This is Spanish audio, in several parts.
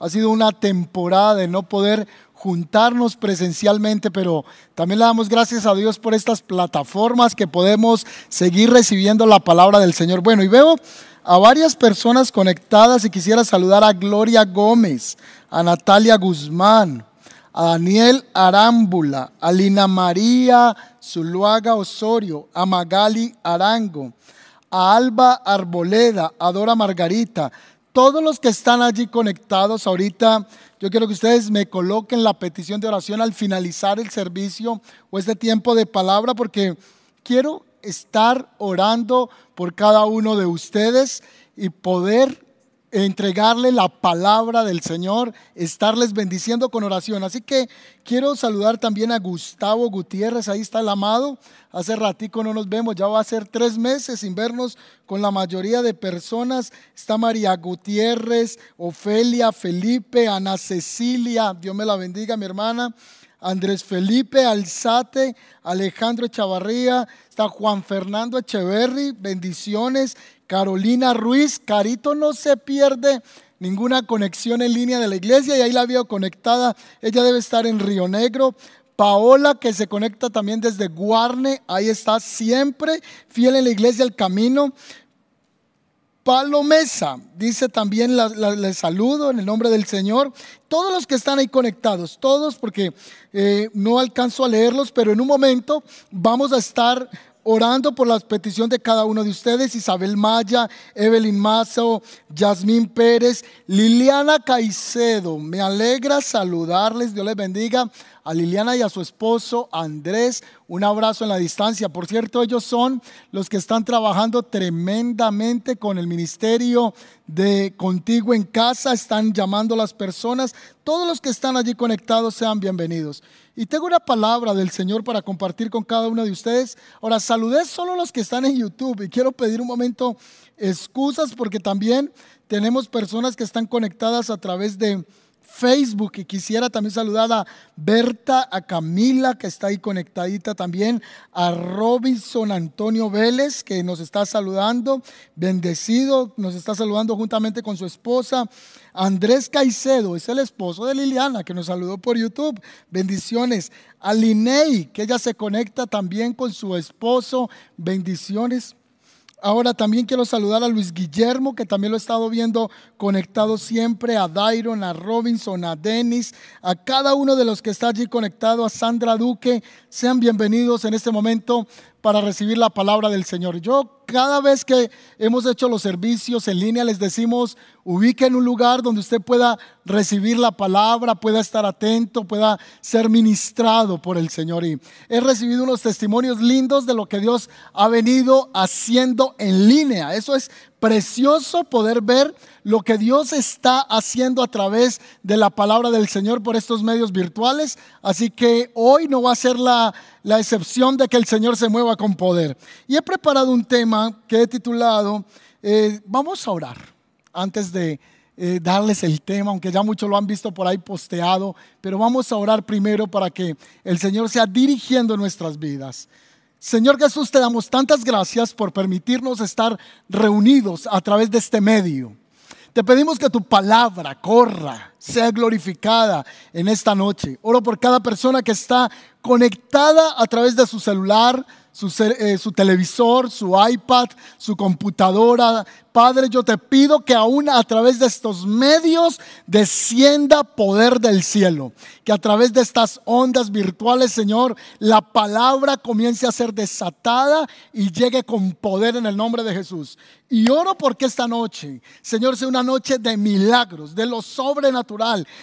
Ha sido una temporada de no poder juntarnos presencialmente, pero también le damos gracias a Dios por estas plataformas que podemos seguir recibiendo la palabra del Señor. Bueno, y veo a varias personas conectadas y quisiera saludar a Gloria Gómez, a Natalia Guzmán, a Daniel Arámbula, a Lina María Zuluaga Osorio, a Magali Arango, a Alba Arboleda, a Dora Margarita, todos los que están allí conectados ahorita, yo quiero que ustedes me coloquen la petición de oración al finalizar el servicio o este tiempo de palabra, porque quiero estar orando por cada uno de ustedes y poder entregarle la palabra del Señor, estarles bendiciendo con oración. Así que quiero saludar también a Gustavo Gutiérrez, ahí está el amado. Hace ratico no nos vemos, ya va a ser tres meses sin vernos con la mayoría de personas. Está María Gutiérrez, Ofelia, Felipe, Ana Cecilia, Dios me la bendiga, mi hermana. Andrés Felipe Alzate, Alejandro Chavarría, está Juan Fernando Echeverry, bendiciones, Carolina Ruiz, Carito no se pierde ninguna conexión en línea de la iglesia y ahí la veo conectada, ella debe estar en Río Negro. Paola que se conecta también desde Guarne, ahí está siempre fiel en la iglesia El Camino. Palomesa dice también, le saludo en el nombre del Señor. Todos los que están ahí conectados, todos, porque eh, no alcanzo a leerlos, pero en un momento vamos a estar orando por la petición de cada uno de ustedes, Isabel Maya, Evelyn Mazo, Yasmín Pérez, Liliana Caicedo. Me alegra saludarles, Dios les bendiga a Liliana y a su esposo Andrés. Un abrazo en la distancia. Por cierto, ellos son los que están trabajando tremendamente con el ministerio de Contigo en Casa. Están llamando a las personas. Todos los que están allí conectados sean bienvenidos. Y tengo una palabra del Señor para compartir con cada uno de ustedes. Ahora, saludé solo los que están en YouTube y quiero pedir un momento excusas porque también tenemos personas que están conectadas a través de Facebook y quisiera también saludar a Berta, a Camila que está ahí conectadita también, a Robinson Antonio Vélez que nos está saludando, bendecido, nos está saludando juntamente con su esposa. Andrés Caicedo es el esposo de Liliana que nos saludó por YouTube. Bendiciones. A Linei, que ella se conecta también con su esposo. Bendiciones. Ahora también quiero saludar a Luis Guillermo, que también lo he estado viendo conectado siempre, a Dairon, a Robinson, a Dennis, a cada uno de los que está allí conectado, a Sandra Duque. Sean bienvenidos en este momento para recibir la palabra del Señor. Yo cada vez que hemos hecho los servicios en línea les decimos, ubique en un lugar donde usted pueda recibir la palabra, pueda estar atento, pueda ser ministrado por el Señor. Y he recibido unos testimonios lindos de lo que Dios ha venido haciendo en línea. Eso es precioso poder ver lo que Dios está haciendo a través de la palabra del Señor por estos medios virtuales. Así que hoy no va a ser la, excepción de que el Señor se mueva con poder. Y he preparado un tema que he titulado, eh, vamos a orar antes de eh, darles el tema, aunque ya muchos lo han visto por ahí posteado, pero vamos a orar primero para que el Señor sea dirigiendo nuestras vidas. Señor Jesús, te damos tantas gracias por permitirnos estar reunidos a través de este medio. Te pedimos que tu palabra corra, sea glorificada en esta noche. Oro por cada persona que está conectada a través de su celular, su, eh, su, televisor, su iPad, su computadora. Padre, yo te pido que aún a través de estos medios descienda poder del cielo. Que a través de estas ondas virtuales, Señor, la palabra comience a ser desatada y llegue con poder en el nombre de Jesús. Y oro porque esta noche, Señor, sea una noche de milagros, de lo sobrenatural,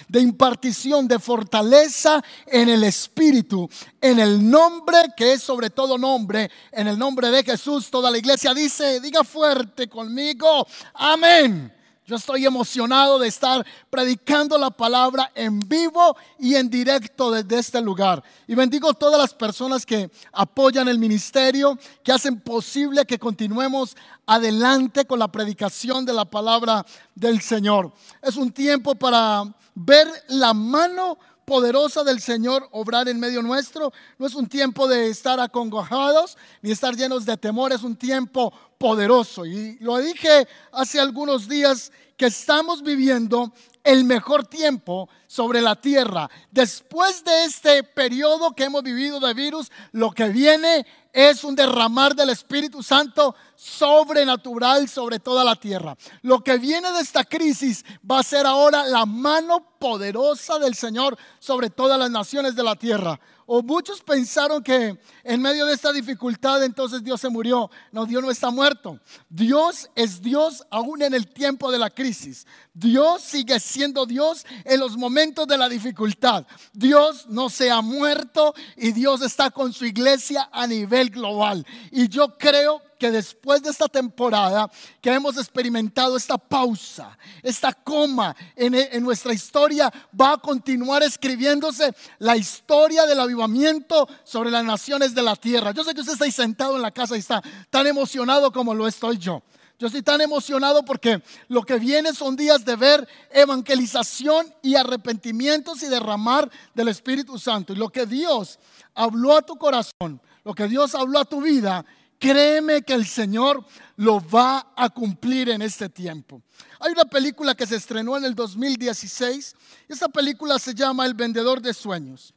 de impartición, de fortaleza en el Espíritu, en el nombre que es sobre todo nombre, en el nombre de Jesús. Toda la iglesia dice, diga fuerte conmigo, amén. Yo estoy emocionado de estar predicando la palabra en vivo y en directo desde este lugar. Y bendigo a todas las personas que apoyan el ministerio, que hacen posible que continuemos adelante con la predicación de la palabra del Señor. Es un tiempo para ver la mano poderosa del Señor obrar en medio nuestro. No es un tiempo de estar acongojados ni estar llenos de temor, es un tiempo poderoso. Y lo dije hace algunos días que estamos viviendo el mejor tiempo sobre la tierra. Después de este periodo que hemos vivido de virus, lo que viene es un derramar del Espíritu Santo sobrenatural sobre toda la tierra. Lo que viene de esta crisis va a ser ahora la mano poderosa del Señor sobre todas las naciones de la tierra. O muchos pensaron que en medio de esta dificultad entonces Dios se murió. No, Dios no está muerto. Dios es Dios aún en el tiempo de la crisis. Dios sigue siendo Dios en los momentos de la dificultad. Dios no se ha muerto y Dios está con su iglesia a nivel global. Y yo creo que después de esta temporada que hemos experimentado esta pausa, esta coma en, nuestra historia, va a continuar escribiéndose la historia del avivamiento sobre las naciones de la tierra. Yo sé que usted está ahí sentado en la casa y está tan emocionado como lo estoy yo. Yo estoy tan emocionado porque lo que viene son días de ver evangelización y arrepentimientos y derramar del Espíritu Santo. Y lo que Dios habló a tu corazón, lo que Dios habló a tu vida, Créeme que el Señor lo va a cumplir en este tiempo. Hay una película que se estrenó en el 2016. Esa película se llama El vendedor de sueños.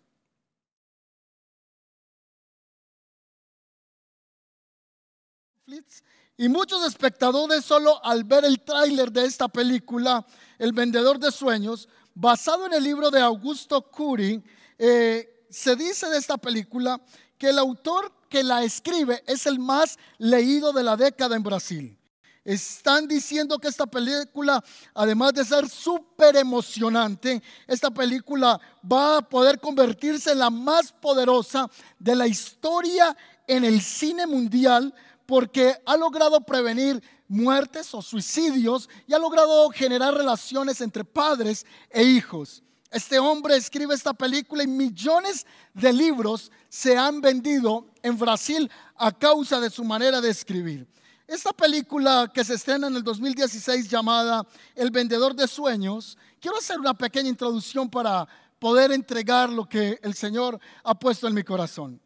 Y muchos espectadores solo al ver el tráiler de esta película, El vendedor de sueños, basado en el libro de Augusto Curi, eh, se dice de esta película que el autor que la escribe es el más leído de la década en Brasil. Están diciendo que esta película, además de ser súper emocionante, esta película va a poder convertirse en la más poderosa de la historia en el cine mundial porque ha logrado prevenir muertes o suicidios y ha logrado generar relaciones entre padres e hijos. Este hombre escribe esta película y millones de libros se han vendido en Brasil a causa de su manera de escribir. Esta película que se estrena en el 2016 llamada El vendedor de sueños, quiero hacer una pequeña introducción para poder entregar lo que el Señor ha puesto en mi corazón.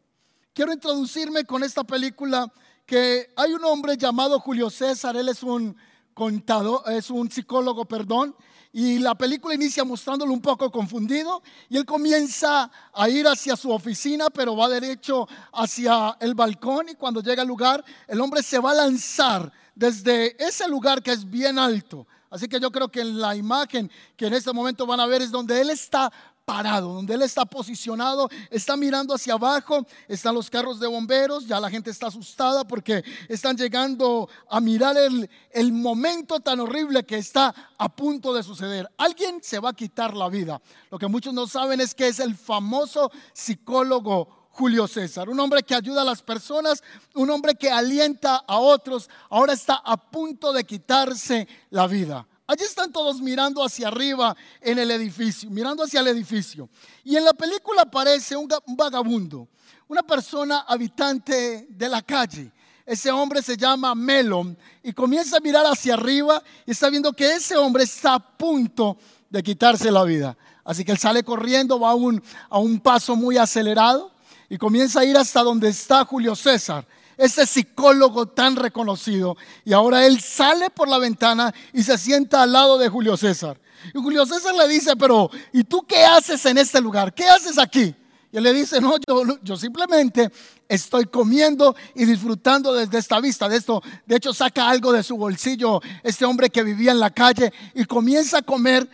Quiero introducirme con esta película que hay un hombre llamado Julio César, él es un contador, es un psicólogo, perdón, y la película inicia mostrándolo un poco confundido y él comienza a ir hacia su oficina, pero va derecho hacia el balcón y cuando llega al lugar, el hombre se va a lanzar desde ese lugar que es bien alto. Así que yo creo que en la imagen que en este momento van a ver es donde él está parado, donde él está posicionado, está mirando hacia abajo, están los carros de bomberos, ya la gente está asustada porque están llegando a mirar el, el, momento tan horrible que está a punto de suceder. Alguien se va a quitar la vida. Lo que muchos no saben es que es el famoso psicólogo Julio César, un hombre que ayuda a las personas, un hombre que alienta a otros, ahora está a punto de quitarse la vida. Allí están todos mirando hacia arriba en el edificio, mirando hacia el edificio. Y en la película aparece un, vagabundo, una persona habitante de la calle. Ese hombre se llama Melon y comienza a mirar hacia arriba y está viendo que ese hombre está a punto de quitarse la vida. Así que él sale corriendo, va a un, a un paso muy acelerado y comienza a ir hasta donde está Julio César ese psicólogo tan reconocido. Y ahora él sale por la ventana y se sienta al lado de Julio César. Y Julio César le dice, pero ¿y tú qué haces en este lugar? ¿Qué haces aquí? Y él le dice, no, yo, yo simplemente estoy comiendo y disfrutando desde esta vista. De esto, de hecho, saca algo de su bolsillo este hombre que vivía en la calle y comienza a comer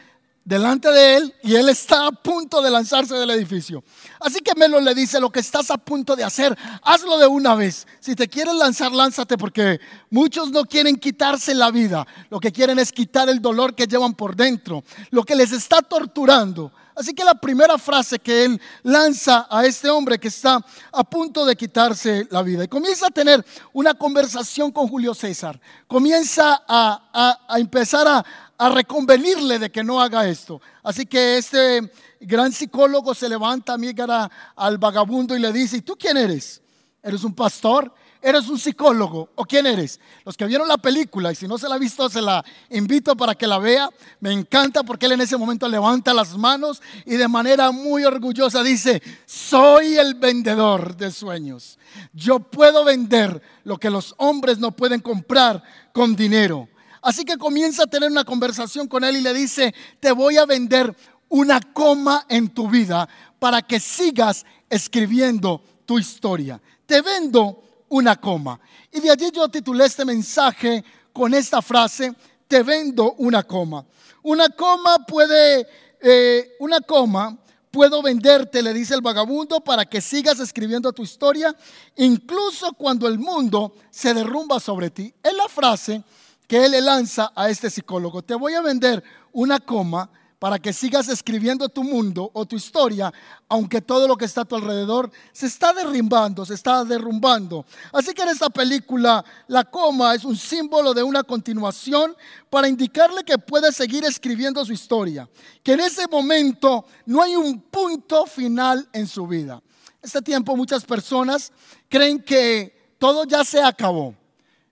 delante de él y él está a punto de lanzarse del edificio. Así que Melo le dice, lo que estás a punto de hacer, hazlo de una vez. Si te quieres lanzar, lánzate porque muchos no quieren quitarse la vida. Lo que quieren es quitar el dolor que llevan por dentro, lo que les está torturando. Así que la primera frase que él lanza a este hombre que está a punto de quitarse la vida y comienza a tener una conversación con Julio César, comienza a, a empezar a, a reconvenirle de que no haga esto. Así que este gran psicólogo se levanta, mira al vagabundo y le dice, ¿y tú quién eres? ¿Eres un pastor? ¿Eres un psicólogo? ¿O quién eres? Los que vieron la película, y si no se la ha visto, se la invito para que la vea. Me encanta porque él en ese momento levanta las manos y de manera muy orgullosa dice, soy el vendedor de sueños. Yo puedo vender lo que los hombres no pueden comprar con dinero. Así que comienza a tener una conversación con él y le dice, te voy a vender una coma en tu vida para que sigas escribiendo tu historia. Te vendo una coma. Y de allí yo titulé este mensaje con esta frase, te vendo una coma. Una coma puede, eh, una coma puedo venderte, le dice el vagabundo, para que sigas escribiendo tu historia, incluso cuando el mundo se derrumba sobre ti. Es la frase que él le lanza a este psicólogo. Te voy a vender una coma para que sigas escribiendo tu mundo o tu historia, aunque todo lo que está a tu alrededor se está derrumbando, se está derrumbando. Así que en esta película la coma es un símbolo de una continuación para indicarle que puede seguir escribiendo su historia, que en ese momento no hay un punto final en su vida. Este tiempo muchas personas creen que todo ya se acabó.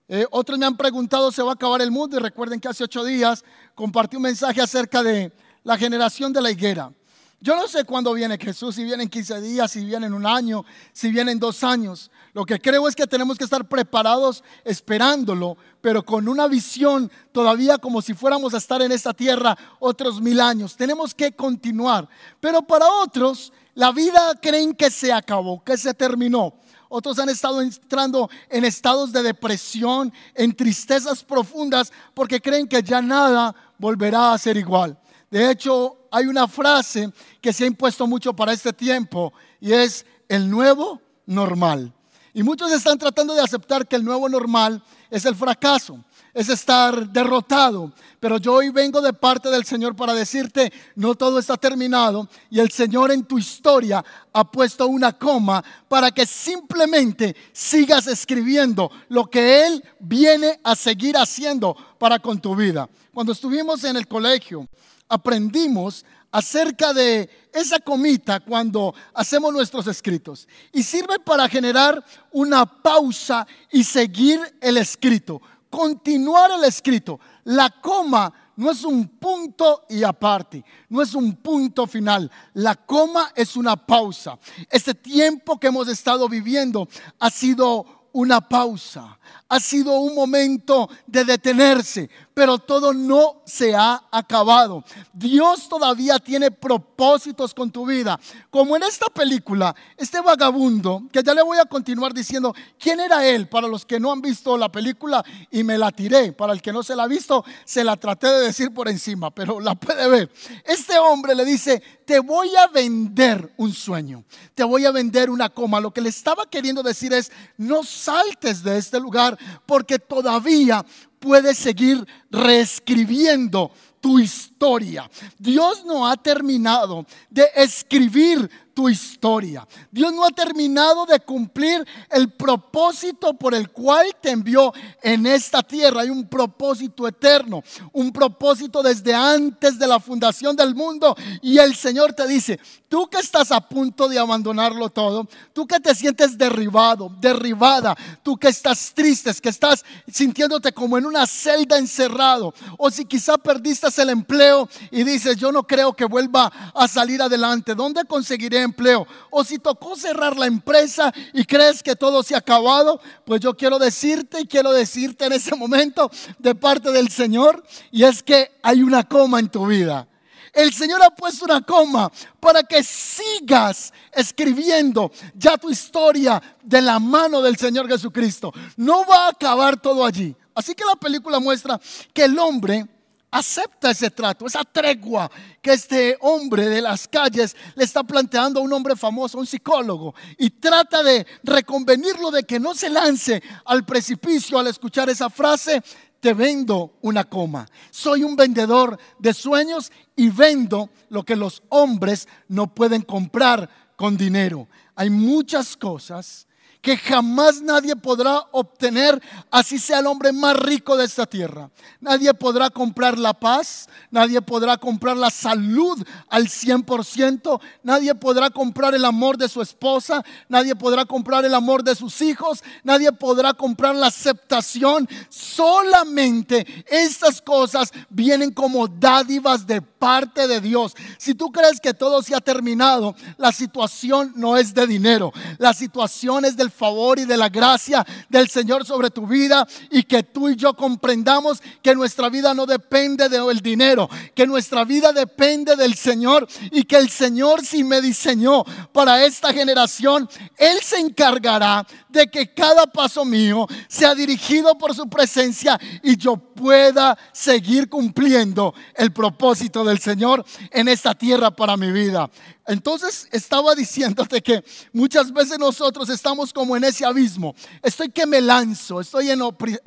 Eh, otros me han preguntado, ¿se va a acabar el mundo? Y recuerden que hace ocho días compartí un mensaje acerca de la generación de la higuera. Yo no sé cuándo viene Jesús, si viene en 15 días, si viene en un año, si viene en dos años. Lo que creo es que tenemos que estar preparados esperándolo, pero con una visión todavía como si fuéramos a estar en esta tierra otros mil años. Tenemos que continuar. Pero para otros, la vida creen que se acabó, que se terminó. Otros han estado entrando en estados de depresión, en tristezas profundas, porque creen que ya nada volverá a ser igual. De hecho, hay una frase que se ha impuesto mucho para este tiempo y es el nuevo normal. Y muchos están tratando de aceptar que el nuevo normal es el fracaso, es estar derrotado. Pero yo hoy vengo de parte del Señor para decirte, no todo está terminado y el Señor en tu historia ha puesto una coma para que simplemente sigas escribiendo lo que Él viene a seguir haciendo para con tu vida. Cuando estuvimos en el colegio, aprendimos acerca de esa comita cuando hacemos nuestros escritos. Y sirve para generar una pausa y seguir el escrito, continuar el escrito. La coma no es un punto y aparte, no es un punto final. La coma es una pausa. Este tiempo que hemos estado viviendo ha sido una pausa, ha sido un momento de detenerse, pero todo no se ha acabado. Dios todavía tiene propósitos con tu vida. Como en esta película, este vagabundo, que ya le voy a continuar diciendo quién era él para los que no han visto la película y me la tiré. Para el que no se la ha visto, se la traté de decir por encima, pero la puede ver. Este hombre le dice, te voy a vender un sueño, te voy a vender una coma. Lo que le estaba queriendo decir es, no saltes de este lugar porque todavía puedes seguir reescribiendo tu historia. Dios no ha terminado de escribir tu historia. Dios no ha terminado de cumplir el propósito por el cual te envió en esta tierra. Hay un propósito eterno, un propósito desde antes de la fundación del mundo. Y el Señor te dice, tú que estás a punto de abandonarlo todo, tú que te sientes derribado, derribada, tú que estás triste, que estás sintiéndote como en una celda encerrado, o si quizá perdiste el empleo y dices, yo no creo que vuelva a salir adelante, ¿dónde conseguiré empleo. O si tocó cerrar la empresa y crees que todo se ha acabado, pues yo quiero decirte y quiero decirte en ese momento de parte del Señor, y es que hay una coma en tu vida. El Señor ha puesto una coma para que sigas escribiendo ya tu historia de la mano del Señor Jesucristo. No va a acabar todo allí. Así que la película muestra que el hombre acepta ese trato, esa tregua que este hombre de las calles le está planteando a un hombre famoso, un psicólogo, y trata de reconvenirlo de que no se lance al precipicio al escuchar esa frase, te vendo una coma. Soy un vendedor de sueños y vendo lo que los hombres no pueden comprar con dinero. Hay muchas cosas que jamás nadie podrá obtener, así sea el hombre más rico de esta tierra. Nadie podrá comprar la paz, nadie podrá comprar la salud al 100%, nadie podrá comprar el amor de su esposa, nadie podrá comprar el amor de sus hijos, nadie podrá comprar la aceptación. Solamente estas cosas vienen como dádivas de parte de Dios. Si tú crees que todo se ha terminado, la situación no es de dinero, la situación es del favor y de la gracia del Señor sobre tu vida y que tú y yo comprendamos que nuestra vida no depende del dinero, que nuestra vida depende del Señor y que el Señor si me diseñó para esta generación, Él se encargará de que cada paso mío sea dirigido por su presencia y yo pueda seguir cumpliendo el propósito del Señor en esta tierra para mi vida. Entonces estaba diciéndote que muchas veces nosotros estamos como en ese abismo. Estoy que me lanzo, estoy en,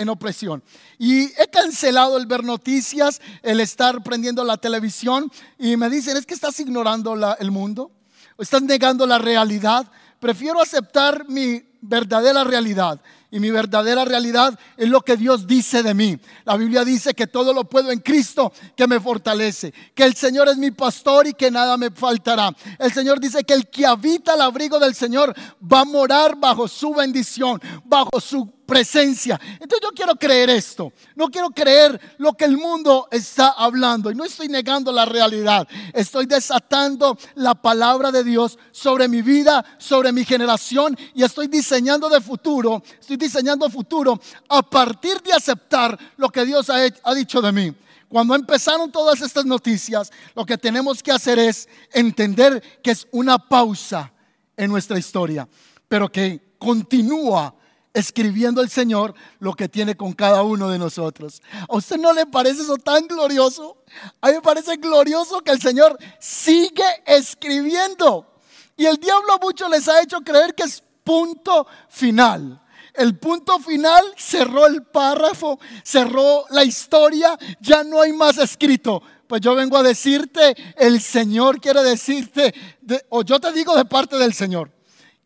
opresión. Y he cancelado el ver noticias, el estar prendiendo la televisión y me dicen, es que estás ignorando el mundo, estás negando la realidad. Prefiero aceptar mi verdadera realidad. Y mi verdadera realidad es lo que Dios dice de mí. La Biblia dice que todo lo puedo en Cristo que me fortalece. Que el Señor es mi pastor y que nada me faltará. El Señor dice que el que habita al abrigo del Señor va a morar bajo su bendición, bajo su presencia. Entonces yo quiero creer esto. No quiero creer lo que el mundo está hablando. Y no estoy negando la realidad. Estoy desatando la palabra de Dios sobre mi vida, sobre mi generación. Y estoy diseñando de futuro. Estoy diseñando futuro a partir de aceptar lo que Dios ha, dicho de mí. Cuando empezaron todas estas noticias, lo que tenemos que hacer es entender que es una pausa en nuestra historia, pero que continúa escribiendo el Señor lo que tiene con cada uno de nosotros. ¿A usted no le parece eso tan glorioso? A mí me parece glorioso que el Señor sigue escribiendo. Y el diablo a muchos les ha hecho creer que es punto final. El punto final cerró el párrafo, cerró la historia, ya no hay más escrito. Pues yo vengo a decirte, el Señor quiere decirte, o yo te digo de parte del Señor,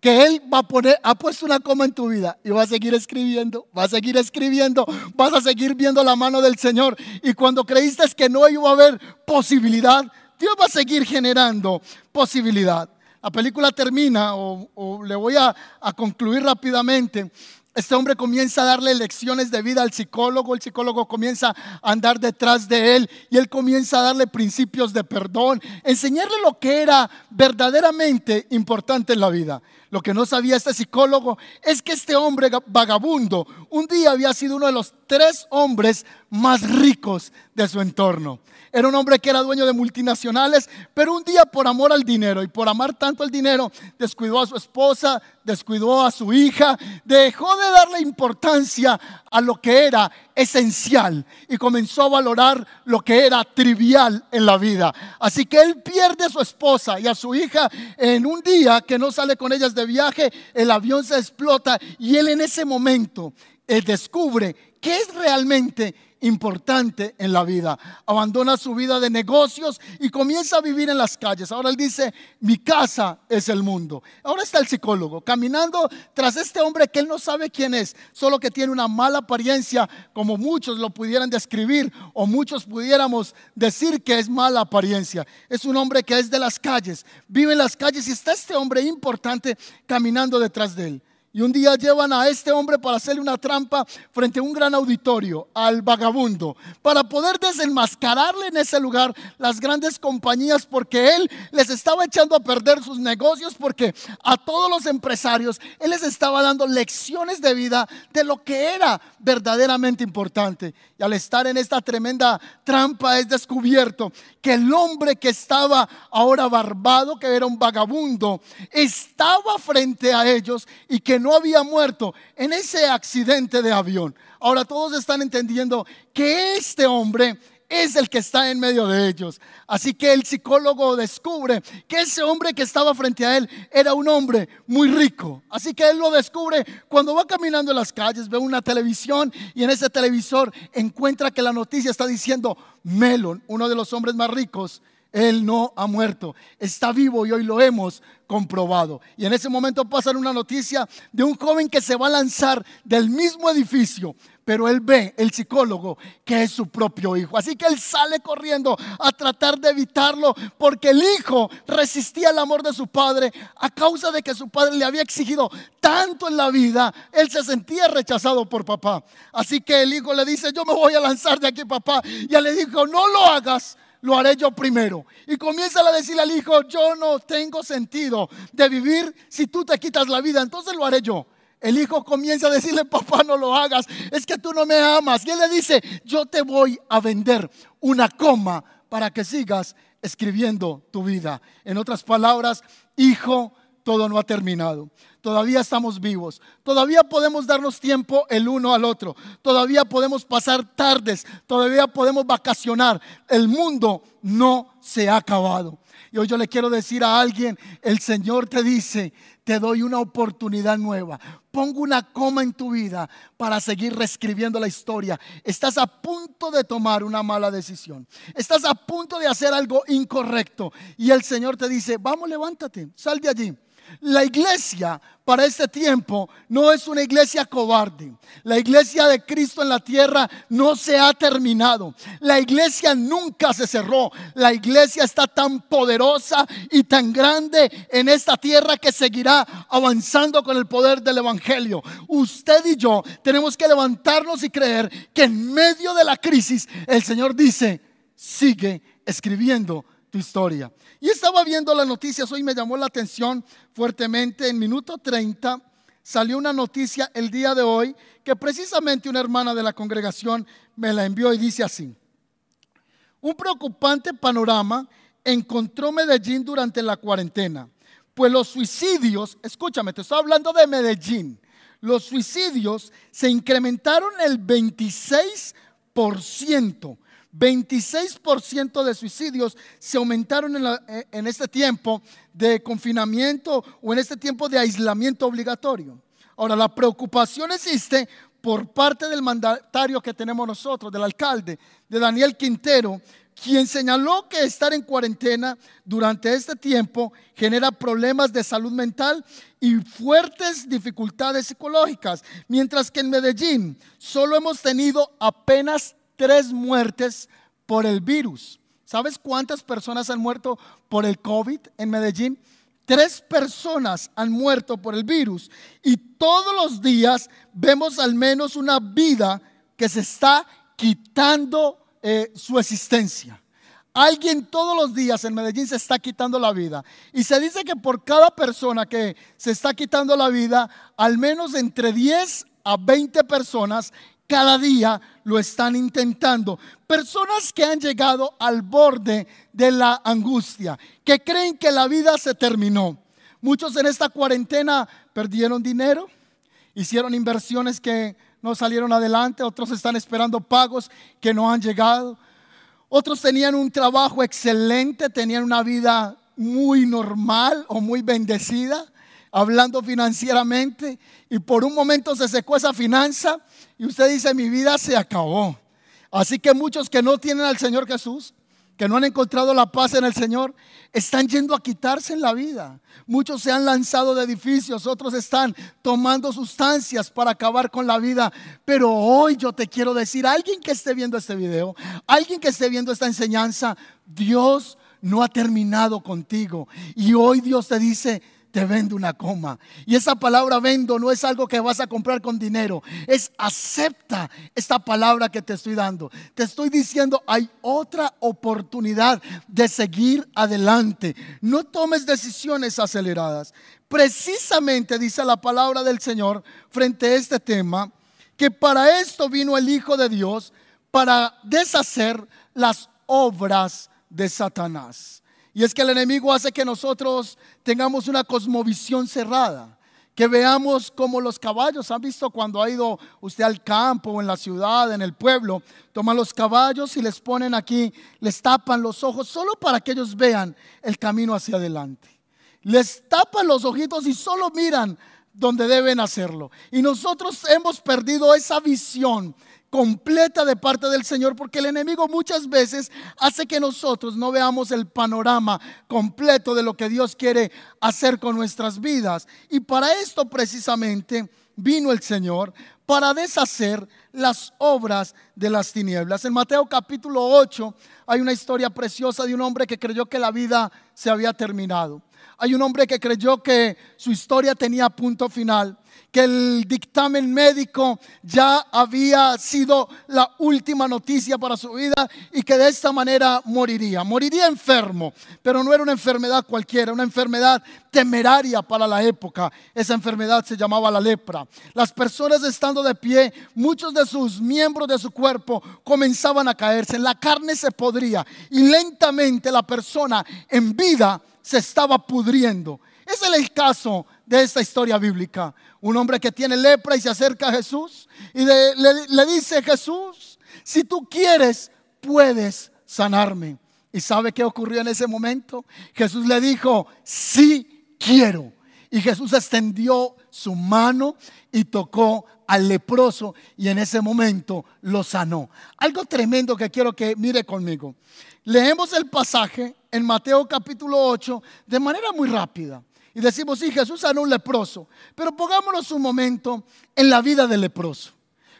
que Él va a poner, ha puesto una coma en tu vida y va a seguir escribiendo, va a seguir escribiendo, vas a seguir viendo la mano del Señor. Y cuando creíste que no iba a haber posibilidad, Dios va a seguir generando posibilidad. La película termina, o, le voy a, concluir rápidamente, este hombre comienza a darle lecciones de vida al psicólogo, el psicólogo comienza a andar detrás de él y él comienza a darle principios de perdón, enseñarle lo que era verdaderamente importante en la vida. Lo que no sabía este psicólogo es que este hombre vagabundo un día había sido uno de los tres hombres más ricos de su entorno. Era un hombre que era dueño de multinacionales, pero un día por amor al dinero y por amar tanto el dinero, descuidó a su esposa, descuidó a su hija, dejó de darle importancia a lo que era esencial y comenzó a valorar lo que era trivial en la vida. Así que él pierde a su esposa y a su hija en un día que no sale con ellas de viaje, el avión se explota y él en ese momento descubre qué es realmente importante en la vida. Abandona su vida de negocios y comienza a vivir en las calles. Ahora él dice, mi casa es el mundo. Ahora está el psicólogo caminando tras este hombre que él no sabe quién es, solo que tiene una mala apariencia, como muchos lo pudieran describir o muchos pudiéramos decir que es mala apariencia. Es un hombre que es de las calles, vive en las calles y está este hombre importante caminando detrás de él. Y un día llevan a este hombre para hacerle una trampa frente a un gran auditorio, al vagabundo, para poder desenmascararle en ese lugar las grandes compañías, porque él les estaba echando a perder sus negocios, porque a todos los empresarios él les estaba dando lecciones de vida de lo que era verdaderamente importante. Y al estar en esta tremenda trampa es descubierto que el hombre que estaba ahora barbado, que era un vagabundo, estaba frente a ellos y que no había muerto en ese accidente de avión. Ahora todos están entendiendo que este hombre es el que está en medio de ellos. Así que el psicólogo descubre que ese hombre que estaba frente a él era un hombre muy rico. Así que él lo descubre cuando va caminando en las calles, ve una televisión y en ese televisor encuentra que la noticia está diciendo, Melon, uno de los hombres más ricos, él no ha muerto, está vivo y hoy lo hemos comprobado. Y en ese momento pasa una noticia de un joven que se va a lanzar del mismo edificio, pero él ve, el psicólogo, que es su propio hijo. Así que él sale corriendo a tratar de evitarlo porque el hijo resistía el amor de su padre a causa de que su padre le había exigido tanto en la vida. Él se sentía rechazado por papá. Así que el hijo le dice, yo me voy a lanzar de aquí, papá. Y él le dijo, no lo hagas lo haré yo primero. Y comienza a decirle al hijo, yo no tengo sentido de vivir si tú te quitas la vida, entonces lo haré yo. el hijo comienza a decirle, papá, no lo hagas, es que tú no me amas. Y él le dice, yo te voy a vender una coma para que sigas escribiendo tu vida. En otras palabras, hijo, todo no ha terminado. Todavía estamos vivos. Todavía podemos darnos tiempo el uno al otro. Todavía podemos pasar tardes. Todavía podemos vacacionar. El mundo no se ha acabado. Y hoy yo le quiero decir a alguien, el Señor te dice, te doy una oportunidad nueva. Pongo una coma en tu vida para seguir reescribiendo la historia. Estás a punto de tomar una mala decisión. Estás a punto de hacer algo incorrecto. Y el Señor te dice, vamos, levántate, sal de allí. La iglesia para este tiempo no es una iglesia cobarde. La iglesia de Cristo en la tierra no se ha terminado. La iglesia nunca se cerró. La iglesia está tan poderosa y tan grande en esta tierra que seguirá avanzando con el poder del Evangelio. Usted y yo tenemos que levantarnos y creer que en medio de la crisis el Señor dice, sigue escribiendo tu historia. Y estaba viendo las noticias, hoy me llamó la atención fuertemente, en minuto 30 salió una noticia el día de hoy que precisamente una hermana de la congregación me la envió y dice así, un preocupante panorama encontró Medellín durante la cuarentena, pues los suicidios, escúchame, te estoy hablando de Medellín, los suicidios se incrementaron el 26%. 26% de suicidios se aumentaron eh, en, este tiempo de confinamiento o en este tiempo de aislamiento obligatorio. Ahora, la preocupación existe por parte del mandatario que tenemos nosotros, del alcalde, de Daniel Quintero, quien señaló que estar en cuarentena durante este tiempo genera problemas de salud mental y fuertes dificultades psicológicas, mientras que en Medellín solo hemos tenido apenas tres muertes por el virus. ¿Sabes cuántas personas han muerto por el COVID en Medellín? Tres personas han muerto por el virus y todos los días vemos al menos una vida que se está quitando eh, su existencia. Alguien todos los días en Medellín se está quitando la vida. Y se dice que por cada persona que se está quitando la vida, al menos entre 10 a 20 personas cada día lo están intentando. Personas que han llegado al borde de la angustia, que creen que la vida se terminó. Muchos en esta cuarentena perdieron dinero, hicieron inversiones que no salieron adelante, otros están esperando pagos que no han llegado. Otros tenían un trabajo excelente, tenían una vida muy normal o muy bendecida, hablando financieramente, y por un momento se secó esa finanza y usted dice, mi vida se acabó. Así que muchos que no tienen al Señor Jesús, que no han encontrado la paz en el Señor, están yendo a quitarse en la vida. Muchos se han lanzado de edificios, otros están tomando sustancias para acabar con la vida. Pero hoy yo te quiero decir, alguien que esté viendo este video, alguien que esté viendo esta enseñanza, Dios no ha terminado contigo. Y hoy Dios te dice, te vendo una coma. Y esa palabra vendo no es algo que vas a comprar con dinero, es acepta esta palabra que te estoy dando. Te estoy diciendo, hay otra oportunidad de seguir adelante. No tomes decisiones aceleradas. Precisamente dice la palabra del Señor frente a este tema, que para esto vino el Hijo de Dios, para deshacer las obras de Satanás. Y es que el enemigo hace que nosotros tengamos una cosmovisión cerrada, que veamos como los caballos. ¿Han visto cuando ha ido usted al campo o en la ciudad, en el pueblo? Toman los caballos y les ponen aquí, les tapan los ojos solo para que ellos vean el camino hacia adelante. Les tapan los ojitos y solo miran donde deben hacerlo. Y nosotros hemos perdido esa visión completa de parte del Señor, porque el enemigo muchas veces hace que nosotros no veamos el panorama completo de lo que Dios quiere hacer con nuestras vidas. Y para esto precisamente vino el Señor, para deshacer las obras de las tinieblas. En Mateo capítulo 8 hay una historia preciosa de un hombre que creyó que la vida se había terminado. Hay un hombre que creyó que su historia tenía punto final que el dictamen médico ya había sido la última noticia para su vida y que de esta manera moriría. Moriría enfermo, pero no era una enfermedad cualquiera, una enfermedad temeraria para la época. Esa enfermedad se llamaba la lepra. Las personas estando de pie, muchos de sus miembros de su cuerpo comenzaban a caerse, la carne se podría y lentamente la persona en vida se estaba pudriendo. Ese es el caso de esta historia bíblica. Un hombre que tiene lepra y se acerca a Jesús y le, dice, Jesús, si tú quieres, puedes sanarme. ¿Y sabe qué ocurrió en ese momento? Jesús le dijo, sí quiero. Y Jesús extendió su mano y tocó al leproso y en ese momento lo sanó. Algo tremendo que quiero que mire conmigo. Leemos el pasaje en Mateo capítulo 8 de manera muy rápida. Y decimos, sí, Jesús sanó un leproso. Pero pongámonos un momento en la vida del leproso.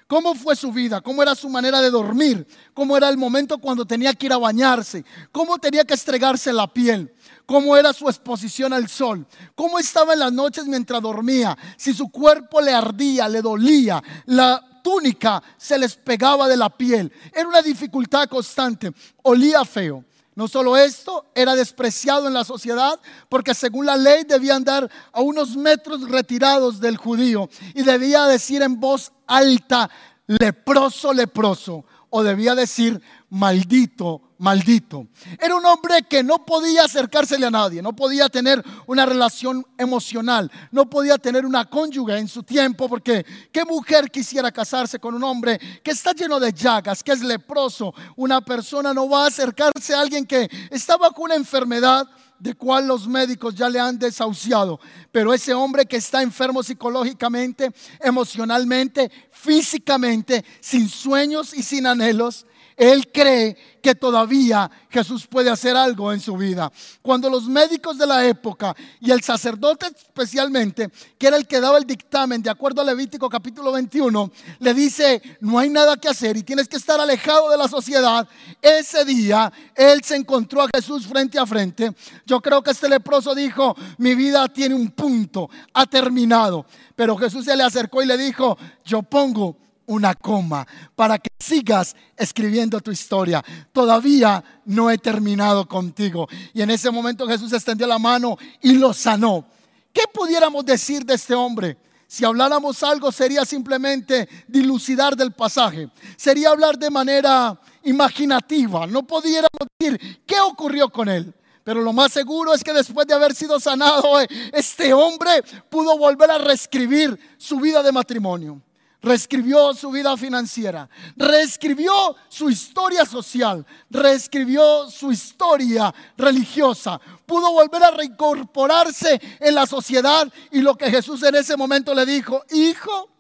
¿Cómo fue su vida? ¿Cómo era su manera de dormir? ¿Cómo era el momento cuando tenía que ir a bañarse? ¿Cómo tenía que estregarse la piel? ¿Cómo era su exposición al sol? ¿Cómo estaba en las noches mientras dormía? Si su cuerpo le ardía, le dolía, la túnica se les pegaba de la piel. Era una dificultad constante. Olía feo. No solo esto, era despreciado en la sociedad porque según la ley debía andar a unos metros retirados del judío y debía decir en voz alta, leproso, leproso, o debía decir, maldito, maldito. Era un hombre que no podía acercársele a nadie, no podía tener una relación emocional, no podía tener una cónyuge en su tiempo, porque ¿qué mujer quisiera casarse con un hombre que está lleno de llagas, que es leproso? Una persona no va a acercarse a alguien que está bajo una enfermedad de cual los médicos ya le han desahuciado. Pero ese hombre que está enfermo psicológicamente, emocionalmente, físicamente, sin sueños y sin anhelos, él cree que todavía Jesús puede hacer algo en su vida. Cuando los médicos de la época y el sacerdote especialmente, que era el que daba el dictamen de acuerdo a Levítico capítulo 21, le dice, no hay nada que hacer y tienes que estar alejado de la sociedad, ese día él se encontró a Jesús frente a frente. Yo creo que este leproso dijo, mi vida tiene un punto, ha terminado. Pero Jesús se le acercó y le dijo, yo pongo una coma para que sigas escribiendo tu historia. Todavía no he terminado contigo. Y en ese momento Jesús extendió la mano y lo sanó. ¿Qué pudiéramos decir de este hombre? Si habláramos algo sería simplemente dilucidar del pasaje. Sería hablar de manera imaginativa. No pudiéramos decir qué ocurrió con él. Pero lo más seguro es que después de haber sido sanado, este hombre pudo volver a reescribir su vida de matrimonio reescribió su vida financiera, reescribió su historia social, reescribió su historia religiosa, pudo volver a reincorporarse en la sociedad y lo que Jesús en ese momento le dijo, hijo,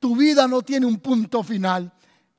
tu vida no tiene un punto final,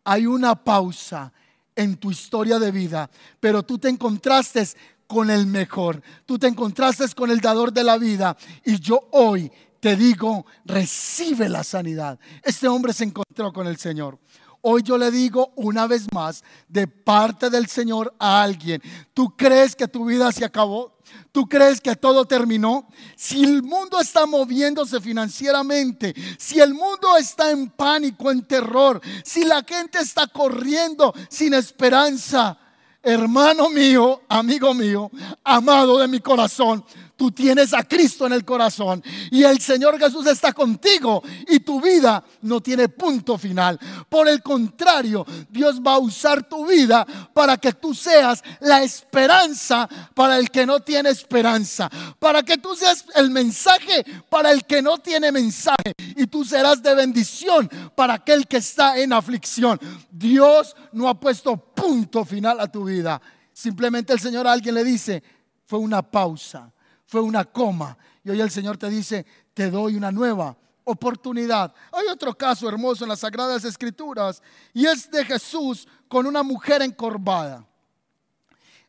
hay una pausa en tu historia de vida, pero tú te encontraste con el mejor, tú te encontraste con el dador de la vida. Y yo hoy te digo, recibe la sanidad. Este hombre se encontró con el Señor. Hoy yo le digo una vez más, de parte del Señor a alguien, ¿tú crees que tu vida se acabó? ¿Tú crees que todo terminó? Si el mundo está moviéndose financieramente, si el mundo está en pánico, en terror, si la gente está corriendo sin esperanza, hermano mío, amigo mío, amado de mi corazón, tú tienes a Cristo en el corazón y el Señor Jesús está contigo y tu vida no tiene punto final. Por el contrario, Dios va a usar tu vida para que tú seas la esperanza para el que no tiene esperanza, para que tú seas el mensaje para el que no tiene mensaje y tú serás de bendición para aquel que está en aflicción. Dios no ha puesto punto final a tu vida. Simplemente el Señor a alguien le dice, fue una pausa fue una coma. Y hoy el Señor te dice, te doy una nueva oportunidad. Hay otro caso hermoso en las Sagradas Escrituras y es de Jesús con una mujer encorvada.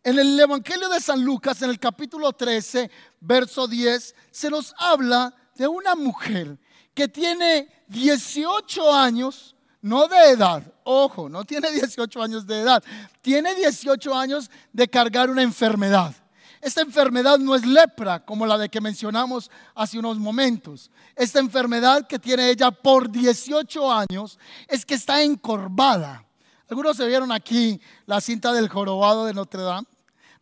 En el Evangelio de San Lucas, en el capítulo 13, verso 10, se nos habla de una mujer que tiene 18 años no de edad, ojo, no tiene 18 años de edad, tiene 18 años de cargar una enfermedad. Esta enfermedad no es lepra como la de que mencionamos hace unos momentos. Esta enfermedad que tiene ella por 18 años es que está encorvada. Algunos se vieron aquí la cinta del jorobado de Notre Dame.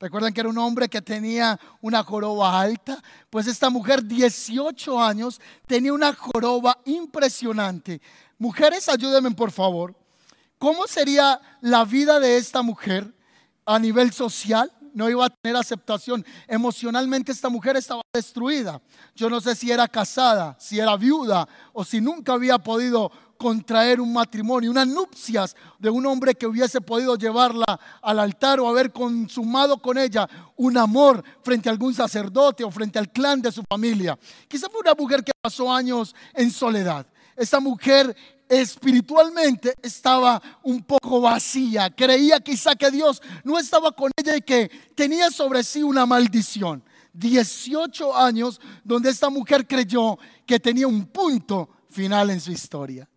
Recuerdan que era un hombre que tenía una joroba alta. Pues esta mujer, 18 años, tenía una joroba impresionante. Mujeres, ayúdenme por favor. ¿Cómo sería la vida de esta mujer a nivel social? No iba a tener aceptación. Emocionalmente esta mujer estaba destruida. Yo no sé si era casada, si era viuda o si nunca había podido contraer un matrimonio, unas nupcias de un hombre que hubiese podido llevarla al altar o haber consumado con ella un amor frente a algún sacerdote o frente al clan de su familia. Quizá fue una mujer que pasó años en soledad. Esta mujer espiritualmente estaba un poco vacía. Creía quizá que Dios no estaba con ella y que tenía sobre sí una maldición. 18 años donde esta mujer creyó que tenía un punto final en su historia.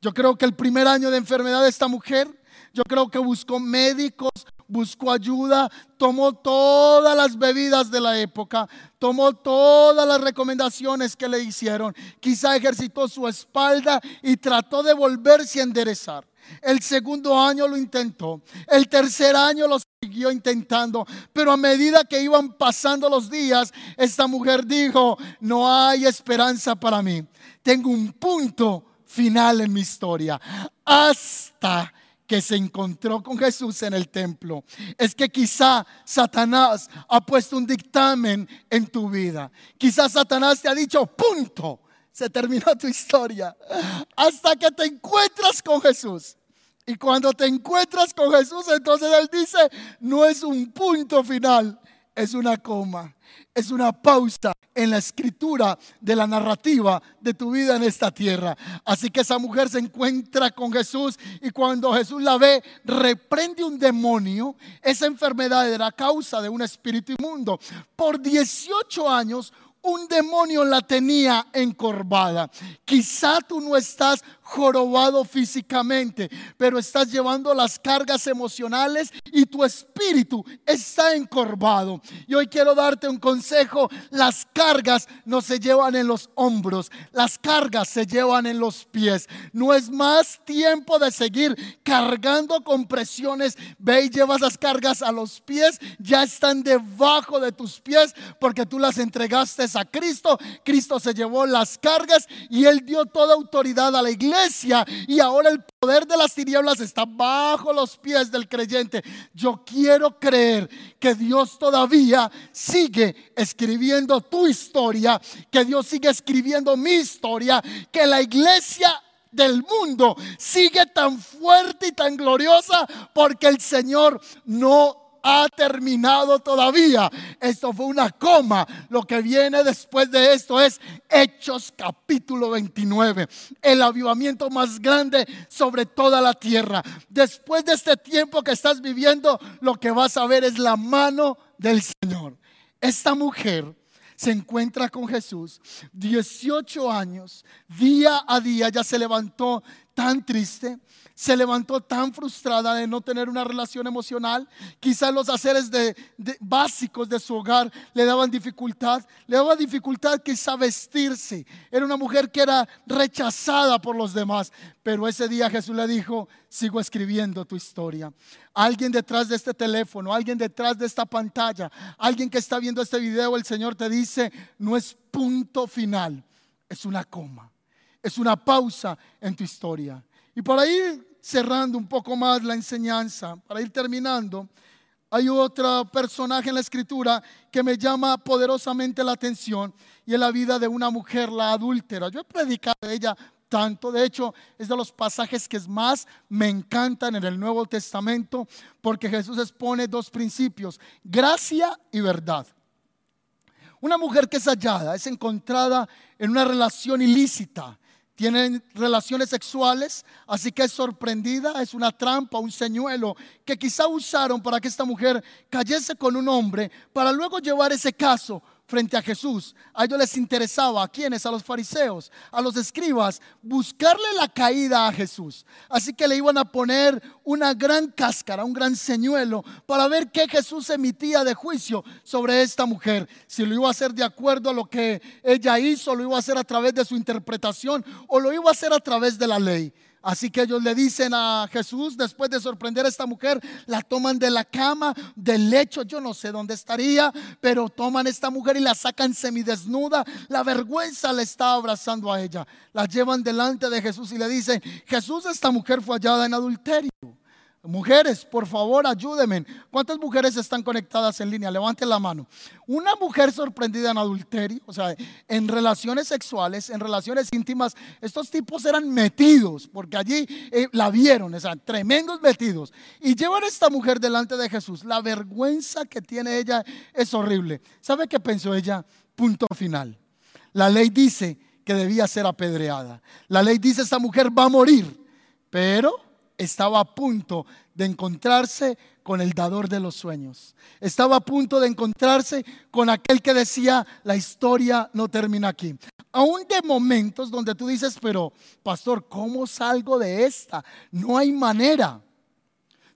Yo creo que el primer año de enfermedad de esta mujer, yo creo que buscó médicos, buscó ayuda, tomó todas las bebidas de la época, tomó todas las recomendaciones que le hicieron, quizá ejercitó su espalda y trató de volverse a enderezar. El segundo año lo intentó, el tercer año lo siguió intentando, pero a medida que iban pasando los días, esta mujer dijo, no hay esperanza para mí, tengo un punto final en mi historia. Hasta que se encontró con Jesús en el templo. Es que quizá Satanás ha puesto un dictamen en tu vida. Quizá Satanás te ha dicho, punto, se terminó tu historia. Hasta que te encuentras con Jesús. Y cuando te encuentras con Jesús, entonces Él dice, no es un punto final, es una coma es una pausa en la escritura de la narrativa de tu vida en esta tierra. Así que esa mujer se encuentra con Jesús y cuando Jesús la ve, reprende un demonio. Esa enfermedad era causa de un espíritu inmundo. Por 18 años un demonio la tenía encorvada. Quizá tú no estás jorobado físicamente, pero estás llevando las cargas emocionales y tu espíritu está encorvado. Y hoy quiero darte un consejo, las cargas no se llevan en los hombros, las cargas se llevan en los pies. No es más tiempo de seguir cargando con presiones. Ve y llevas las cargas a los pies, ya están debajo de tus pies porque tú las entregaste a Cristo. Cristo se llevó las cargas y él dio toda autoridad a la iglesia y ahora el poder de las tinieblas está bajo los pies del creyente. Yo quiero creer que Dios todavía sigue escribiendo tu historia, que Dios sigue escribiendo mi historia, que la iglesia del mundo sigue tan fuerte y tan gloriosa porque el Señor no ha terminado todavía. Esto fue una coma. Lo que viene después de esto es Hechos capítulo 29. El avivamiento más grande sobre toda la tierra. Después de este tiempo que estás viviendo, lo que vas a ver es la mano del Señor. Esta mujer se encuentra con Jesús, 18 años, día a día ya se levantó tan triste, se levantó tan frustrada de no tener una relación emocional. Quizás los haceres de, básicos de su hogar le daban dificultad. Le daba dificultad quizá vestirse. Era una mujer que era rechazada por los demás. Pero ese día Jesús le dijo, sigo escribiendo tu historia. Alguien detrás de este teléfono, alguien detrás de esta pantalla, alguien que está viendo este video, el Señor te dice, no es punto final, es una coma. Es una pausa en tu historia. Y para ir cerrando un poco más la enseñanza, para ir terminando, hay otro personaje en la escritura que me llama poderosamente la atención y es la vida de una mujer, la adúltera. Yo he predicado de ella tanto, de hecho es de los pasajes que más me encantan en el Nuevo Testamento porque Jesús expone dos principios, gracia y verdad. Una mujer que es hallada, es encontrada en una relación ilícita, tienen relaciones sexuales, así que es sorprendida, es una trampa, un señuelo que quizá usaron para que esta mujer cayese con un hombre, para luego llevar ese caso frente a Jesús. A ellos les interesaba, ¿a quiénes? A los fariseos, a los escribas, buscarle la caída a Jesús. Así que le iban a poner una gran cáscara, un gran señuelo, para ver qué Jesús emitía de juicio sobre esta mujer. Si lo iba a hacer de acuerdo a lo que ella hizo, lo iba a hacer a través de su interpretación o lo iba a hacer a través de la ley. Así que ellos le dicen a Jesús, después de sorprender a esta mujer, la toman de la cama, del lecho, yo no sé dónde estaría, pero toman a esta mujer y la sacan semidesnuda. La vergüenza le está abrazando a ella. La llevan delante de Jesús y le dicen, Jesús, esta mujer fue hallada en adulterio. Mujeres, por favor, ayúdenme. ¿Cuántas mujeres están conectadas en línea? Levanten la mano. Una mujer sorprendida en adulterio, o sea, en relaciones sexuales, en relaciones íntimas, estos tipos eran metidos, porque allí eh, la vieron, o sea, tremendos metidos. Y llevan a esta mujer delante de Jesús. La vergüenza que tiene ella es horrible. ¿Sabe qué pensó ella? Punto final. La ley dice que debía ser apedreada. La ley dice, esta mujer va a morir, pero estaba a punto de encontrarse con el dador de los sueños. Estaba a punto de encontrarse con aquel que decía, la historia no termina aquí. Aún de momentos donde tú dices, pero pastor, ¿cómo salgo de esta? No hay manera.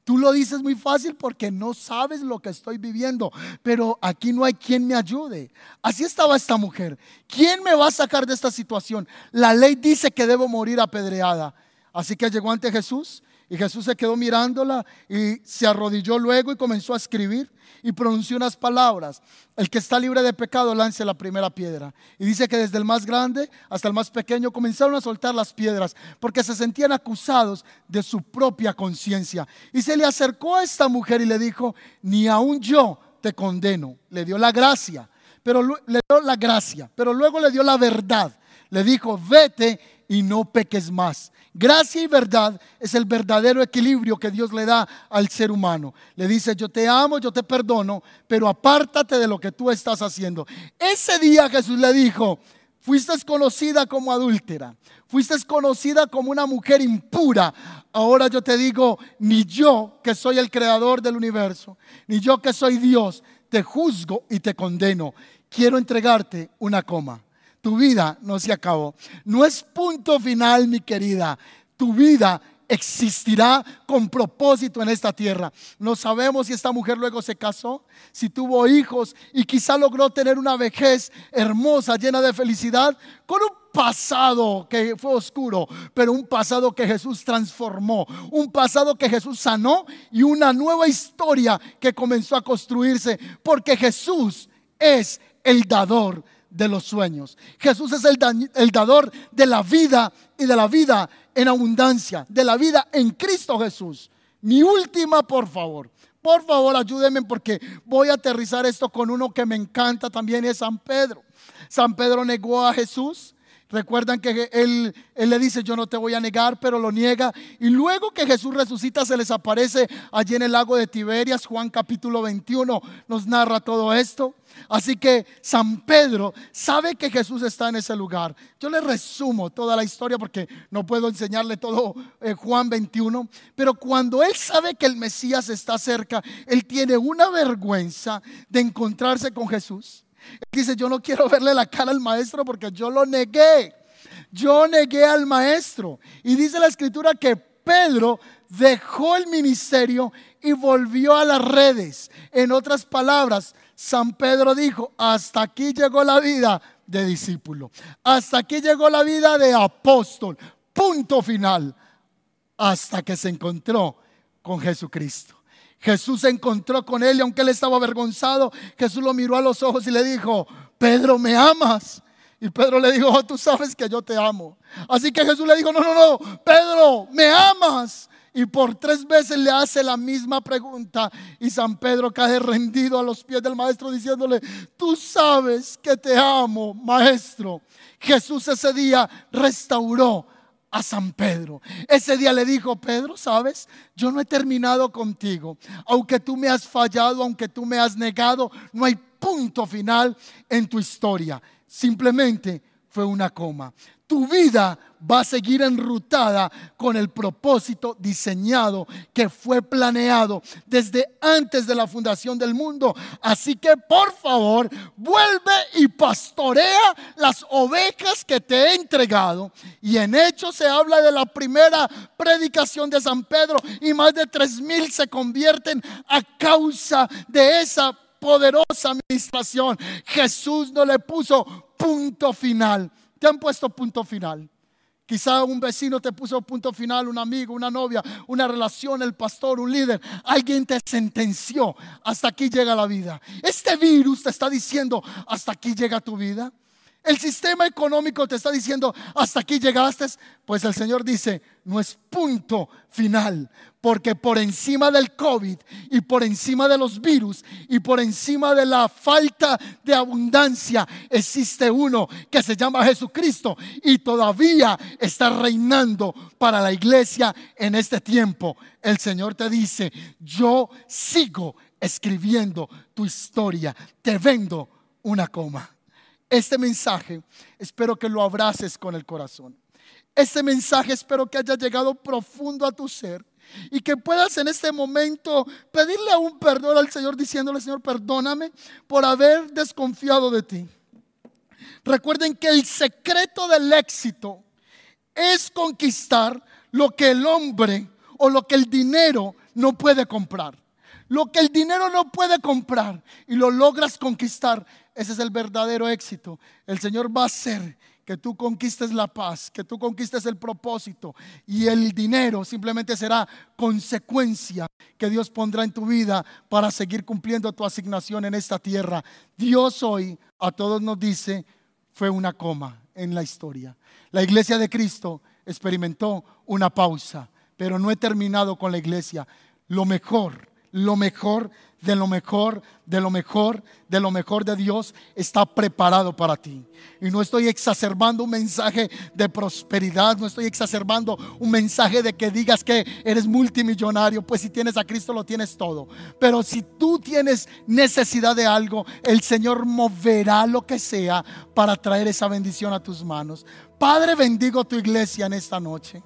Tú lo dices muy fácil porque no sabes lo que estoy viviendo, pero aquí no hay quien me ayude. Así estaba esta mujer. ¿Quién me va a sacar de esta situación? La ley dice que debo morir apedreada. Así que llegó ante Jesús y Jesús se quedó mirándola y se arrodilló luego y comenzó a escribir y pronunció unas palabras. El que está libre de pecado lance la primera piedra. Y dice que desde el más grande hasta el más pequeño comenzaron a soltar las piedras porque se sentían acusados de su propia conciencia. Y se le acercó a esta mujer y le dijo, ni aún yo te condeno. Le dio la gracia, pero le dio la gracia, pero luego le dio la verdad. Le dijo, vete y no peques más. Gracia y verdad es el verdadero equilibrio que Dios le da al ser humano. Le dice, yo te amo, yo te perdono, pero apártate de lo que tú estás haciendo. Ese día Jesús le dijo, fuiste conocida como adúltera, fuiste conocida como una mujer impura. Ahora yo te digo, ni yo que soy el creador del universo, ni yo que soy Dios, te juzgo y te condeno. Quiero entregarte una coma tu vida no se acabó. No es punto final, mi querida. Tu vida existirá con propósito en esta tierra. No sabemos si esta mujer luego se casó, si tuvo hijos y quizá logró tener una vejez hermosa, llena de felicidad, con un pasado que fue oscuro, pero un pasado que Jesús transformó, un pasado que Jesús sanó y una nueva historia que comenzó a construirse, porque Jesús es el dador de los sueños. Jesús es el, el dador de la vida y de la vida en abundancia, de la vida en Cristo Jesús. Mi última, por favor. Por favor, ayúdenme porque voy a aterrizar esto con uno que me encanta también, es San Pedro. San Pedro negó a Jesús. Recuerdan que él, le dice, yo no te voy a negar, pero lo niega. Y luego que Jesús resucita, se les aparece allí en el lago de Tiberias. Juan capítulo 21 nos narra todo esto. Así que San Pedro sabe que Jesús está en ese lugar. Yo le resumo toda la historia porque no puedo enseñarle todo eh, Juan 21. Pero cuando él sabe que el Mesías está cerca, él tiene una vergüenza de encontrarse con Jesús. Dice, yo no quiero verle la cara al maestro porque yo lo negué. Yo negué al maestro. Y dice la escritura que Pedro dejó el ministerio y volvió a las redes. En otras palabras, San Pedro dijo, hasta aquí llegó la vida de discípulo, hasta aquí llegó la vida de apóstol, punto final, hasta que se encontró con Jesucristo. Jesús se encontró con él y aunque él estaba avergonzado, Jesús lo miró a los ojos y le dijo, Pedro, ¿me amas? Y Pedro le dijo, oh, tú sabes que yo te amo. Así que Jesús le dijo, no, no, no, Pedro, ¿me amas? y por tres veces le hace la misma pregunta y San Pedro cae rendido a los pies del maestro diciéndole, tú sabes que te amo, maestro. Jesús ese día restauró a San Pedro. Ese día le dijo, Pedro, sabes, yo no he terminado contigo. Aunque tú me has fallado, aunque tú me has negado, no hay punto final en tu historia. Simplemente fue una coma tu vida va a seguir enrutada con el propósito diseñado que fue planeado desde antes de la fundación del mundo. Así que por favor, vuelve y pastorea las ovejas que te he entregado. Y en Hechos se habla de la primera predicación de San Pedro y más de tres mil se convierten a causa de esa poderosa administración. Jesús no le puso punto final. Te han puesto punto final. Quizá un vecino te puso punto final, un amigo, una novia, una relación, el pastor, un líder. Alguien te sentenció. Hasta aquí llega la vida. Este virus te está diciendo, hasta aquí llega tu vida. El sistema económico te está diciendo, hasta aquí llegaste. Pues el Señor dice, no es punto final. Porque por encima del COVID y por encima de los virus y por encima de la falta de abundancia existe uno que se llama Jesucristo y todavía está reinando para la iglesia en este tiempo. El Señor te dice, yo sigo escribiendo tu historia, te vendo una coma. Este mensaje espero que lo abraces con el corazón. Este mensaje espero que haya llegado profundo a tu ser y que puedas en este momento pedirle un perdón al Señor diciéndole, Señor, perdóname por haber desconfiado de ti. Recuerden que el secreto del éxito es conquistar lo que el hombre o lo que el dinero no puede comprar. Lo que el dinero no puede comprar y lo logras conquistar, ese es el verdadero éxito. El Señor va a hacer que tú conquistes la paz, que tú conquistes el propósito y el dinero simplemente será consecuencia que Dios pondrá en tu vida para seguir cumpliendo tu asignación en esta tierra. Dios hoy a todos nos dice, fue una coma en la historia. La iglesia de Cristo experimentó una pausa, pero no he terminado con la iglesia. Lo mejor, lo mejor de lo mejor, de lo mejor, de lo mejor de Dios está preparado para ti. Y no estoy exacerbando un mensaje de prosperidad, no estoy exacerbando un mensaje de que digas que eres multimillonario, pues si tienes a Cristo lo tienes todo. Pero si tú tienes necesidad de algo, el Señor moverá lo que sea para traer esa bendición a tus manos. Padre, bendigo tu iglesia en esta noche.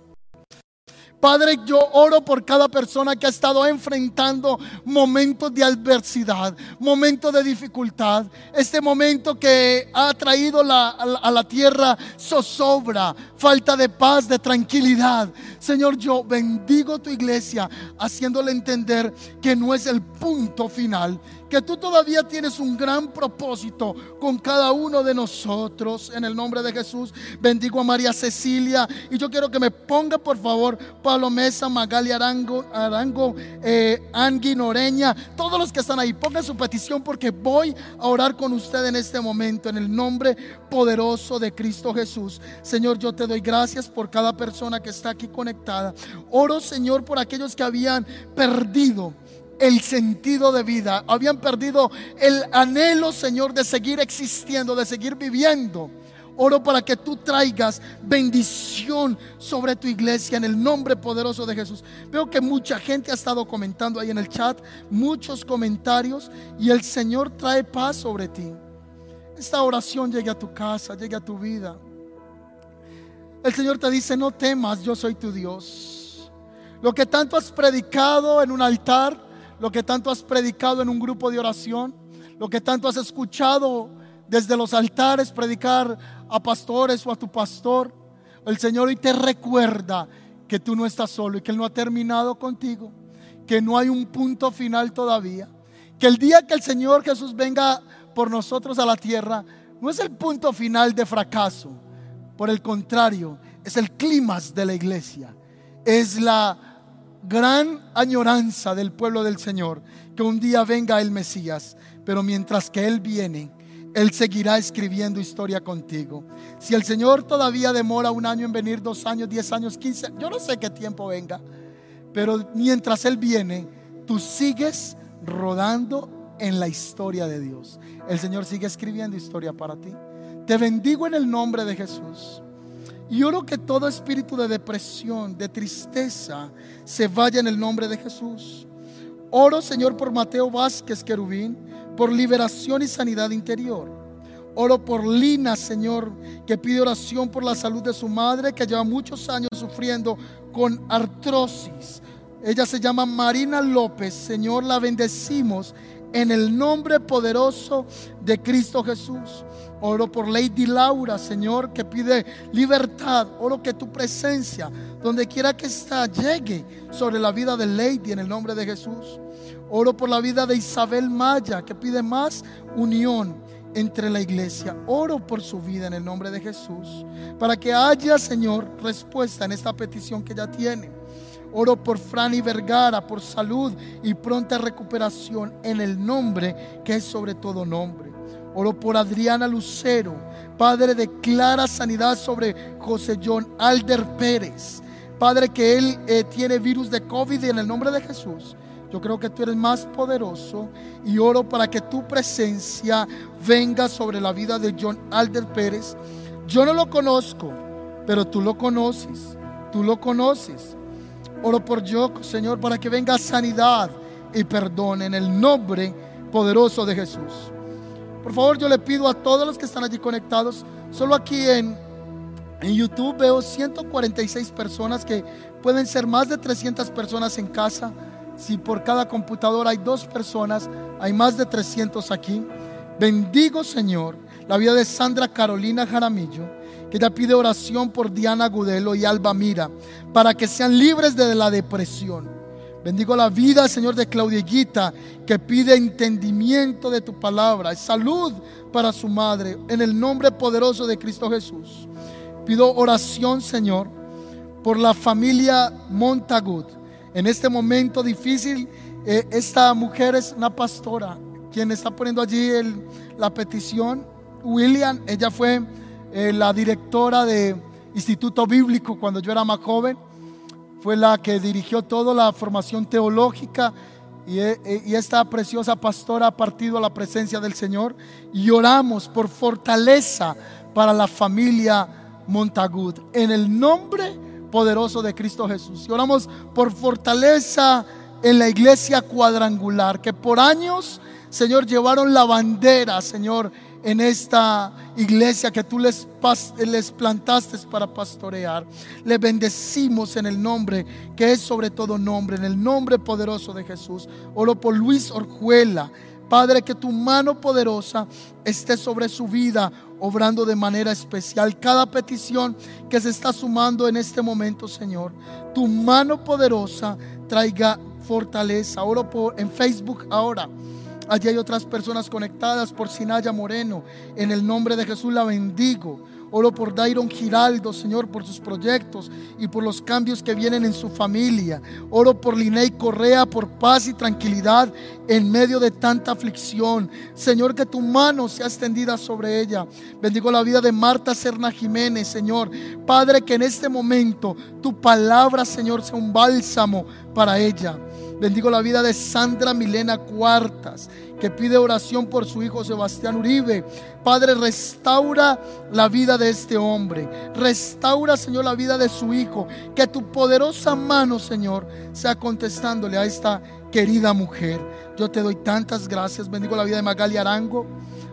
Padre, yo oro por cada persona que ha estado enfrentando momentos de adversidad, momentos de dificultad. Este momento que ha traído a la tierra zozobra, falta de paz, de tranquilidad. Señor, yo bendigo tu iglesia haciéndole entender que no es el punto final, que tú todavía tienes un gran propósito con cada uno de nosotros. En el nombre de Jesús, bendigo a María Cecilia. Y yo quiero que me ponga, por favor, Pablo Mesa, Magali Arango, Arango eh, Noreña, todos los que están ahí, pongan su petición porque voy a orar con usted en este momento, en el nombre poderoso de Cristo Jesús. Señor, yo te doy gracias por cada persona que está aquí conectada. Oro, Señor, por aquellos que habían perdido el sentido de vida, habían perdido el anhelo, Señor, de seguir existiendo, de seguir viviendo. Oro para que tú traigas bendición sobre tu iglesia en el nombre poderoso de Jesús. Veo que mucha gente ha estado comentando ahí en el chat, muchos comentarios, y el Señor trae paz sobre ti. Esta oración llegue a tu casa, llegue a tu vida. El Señor te dice, no temas, yo soy tu Dios. Lo que tanto has predicado en un altar, lo que tanto has predicado en un grupo de oración, lo que tanto has escuchado desde los altares predicar a pastores o a tu pastor. El Señor hoy te recuerda que tú no estás solo y que Él no ha terminado contigo, que no hay un punto final todavía, que el día que el Señor Jesús venga por nosotros a la tierra no es el punto final de fracaso, por el contrario, es el clímax de la iglesia, es la gran añoranza del pueblo del Señor que un día venga el Mesías, pero mientras que Él viene, Él seguirá escribiendo historia contigo. Si el Señor todavía demora un año en venir, dos años, diez años, quince, yo no sé qué tiempo venga, pero mientras Él viene, tú sigues rodando en la historia de Dios. El Señor sigue escribiendo historia para ti. Te bendigo en el nombre de Jesús. Y oro que todo espíritu de depresión, de tristeza, se vaya en el nombre de Jesús. Oro, Señor, por Mateo Vázquez Querubín, por liberación y sanidad interior. Oro por Lina, Señor, que pide oración por la salud de su madre, que lleva muchos años sufriendo con artrosis. Ella se llama Marina López. Señor, la bendecimos en el nombre poderoso de Cristo Jesús. Oro por Lady Laura, Señor, que pide libertad. Oro que tu presencia, donde quiera que está, llegue sobre la vida de Lady en el nombre de Jesús. Oro por la vida de Isabel Maya, que pide más unión entre la iglesia. Oro por su vida en el nombre de Jesús, para que haya, Señor, respuesta en esta petición que ella tiene. Oro por Franny Vergara, por salud y pronta recuperación en el nombre que es sobre todo nombre. Oro por Adriana Lucero. Padre, declara sanidad sobre José John Alder Pérez. Padre, que él eh, tiene virus de COVID y en el nombre de Jesús yo creo que tú eres más poderoso y oro para que tu presencia venga sobre la vida de John Alder Pérez. Yo no lo conozco, pero tú lo conoces. Tú lo conoces. Oro por yo, Señor, para que venga sanidad y perdón en el nombre poderoso de Jesús. Por favor, yo le pido a todos los que están allí conectados, solo aquí en, en YouTube veo 146 personas que pueden ser más de 300 personas en casa si por cada computadora hay dos personas, hay más de 300 aquí. Bendigo, Señor, la vida de Sandra Carolina Jaramillo, que ella pide oración por Diana Gudelo y Alba Mira, para que sean libres de la depresión. Bendigo la vida, Señor, de Claudieguita, que pide entendimiento de tu palabra y salud para su madre, en el nombre poderoso de Cristo Jesús. Pido oración, Señor, por la familia Montagut en este momento difícil, eh, esta mujer es una pastora, quien está poniendo allí la petición. William, ella fue eh, la directora de Instituto Bíblico cuando yo era más joven. Fue la que dirigió toda la formación teológica y, eh, y, esta preciosa pastora ha partido a la presencia del Señor y oramos por fortaleza para la familia Montagud. En el nombre poderoso de Cristo Jesús. Y oramos por fortaleza en la iglesia cuadrangular, que por años, Señor, llevaron la bandera, Señor, en esta iglesia que tú les, les plantaste para pastorear. Le bendecimos en el nombre que es sobre todo nombre, en el nombre poderoso de Jesús. Oro por Luis Orjuela. Padre, que tu mano poderosa esté sobre su vida obrando de manera especial. Cada petición que se está sumando en este momento, Señor, tu mano poderosa traiga fortaleza. Oro por, en Facebook ahora. Allí hay otras personas conectadas por Sinaya Moreno. En el nombre de Jesús la bendigo. Oro por Dairon Giraldo, Señor, por sus proyectos y por los cambios que vienen en su familia. Oro por Linei Correa, por paz y tranquilidad en medio de tanta aflicción. Señor, que tu mano sea extendida sobre ella. Bendigo la vida de Marta Serna Jiménez, Señor. Padre, que en este momento tu palabra, Señor, sea un bálsamo para ella. Bendigo la vida de Sandra Milena Cuartas que pide oración por su hijo Sebastián Uribe. Padre, restaura la vida de este hombre. Restaura, Señor, la vida de su hijo. Que tu poderosa mano, Señor, sea contestándole a esta querida mujer. Yo te doy tantas gracias. Bendigo la vida de Magali Arango,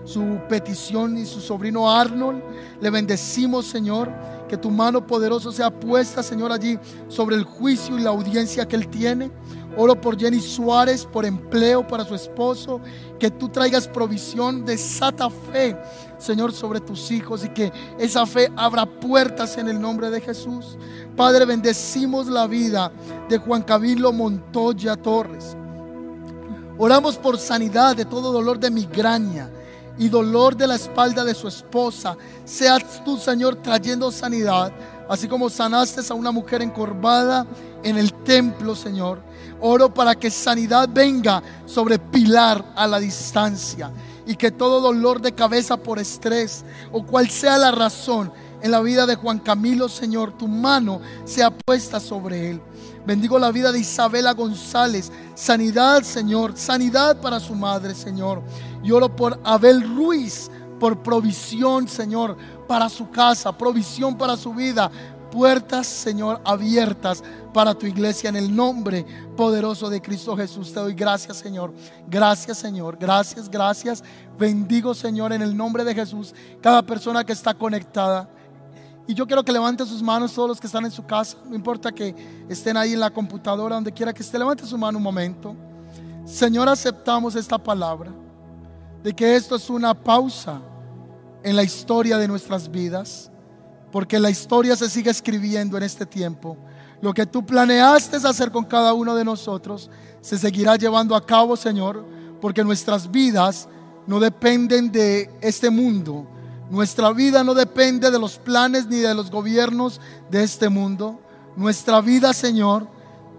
su petición y su sobrino Arnold. Le bendecimos, Señor. Que tu mano poderosa sea puesta, Señor, allí sobre el juicio y la audiencia que él tiene. Oro por Jenny Suárez, por empleo para su esposo. Que tú traigas provisión, de sata fe, Señor, sobre tus hijos y que esa fe abra puertas en el nombre de Jesús. Padre, bendecimos la vida de Juan Camilo Montoya Torres. Oramos por sanidad de todo dolor de migraña y dolor de la espalda de su esposa. Seas tú, Señor, trayendo sanidad, así como sanaste a una mujer encorvada en el templo, Señor. Oro para que sanidad venga sobre Pilar a la distancia y que todo dolor de cabeza por estrés o cual sea la razón en la vida de Juan Camilo, Señor, tu mano sea puesta sobre él. Bendigo la vida de Isabela González. Sanidad, Señor. Sanidad para su madre, Señor. Y oro por Abel Ruiz, por provisión, Señor, para su casa, provisión para su vida, puertas, Señor, abiertas para tu iglesia en el nombre poderoso de Cristo Jesús. Te doy gracias, Señor. Gracias, Señor. Gracias, gracias. Bendigo, Señor, en el nombre de Jesús, cada persona que está conectada. Y yo quiero que levante sus manos todos los que están en su casa. No importa que estén ahí en la computadora, donde quiera que esté. Levante su mano un momento. Señor, aceptamos esta palabra de que esto es una pausa en la historia de nuestras vidas, porque la historia se sigue escribiendo en este tiempo. Lo que tú planeaste hacer con cada uno de nosotros se seguirá llevando a cabo, Señor, porque nuestras vidas no dependen de este mundo. Nuestra vida no depende de los planes ni de los gobiernos de este mundo. Nuestra vida, Señor,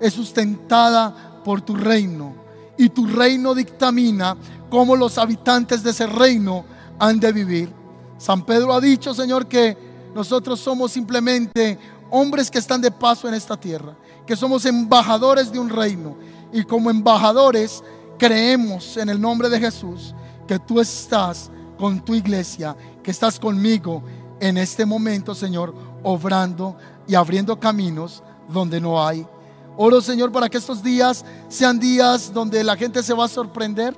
es sustentada por tu reino. Y tu reino dictamina cómo los habitantes de ese reino han de vivir. San Pedro ha dicho, Señor, que nosotros somos simplemente hombres que están de paso en esta tierra, que somos embajadores de un reino. Y como embajadores creemos en el nombre de Jesús que tú estás con tu iglesia, que estás conmigo en este momento, Señor, obrando y abriendo caminos donde no hay. Oro, Señor, para que estos días sean días donde la gente se va a sorprender,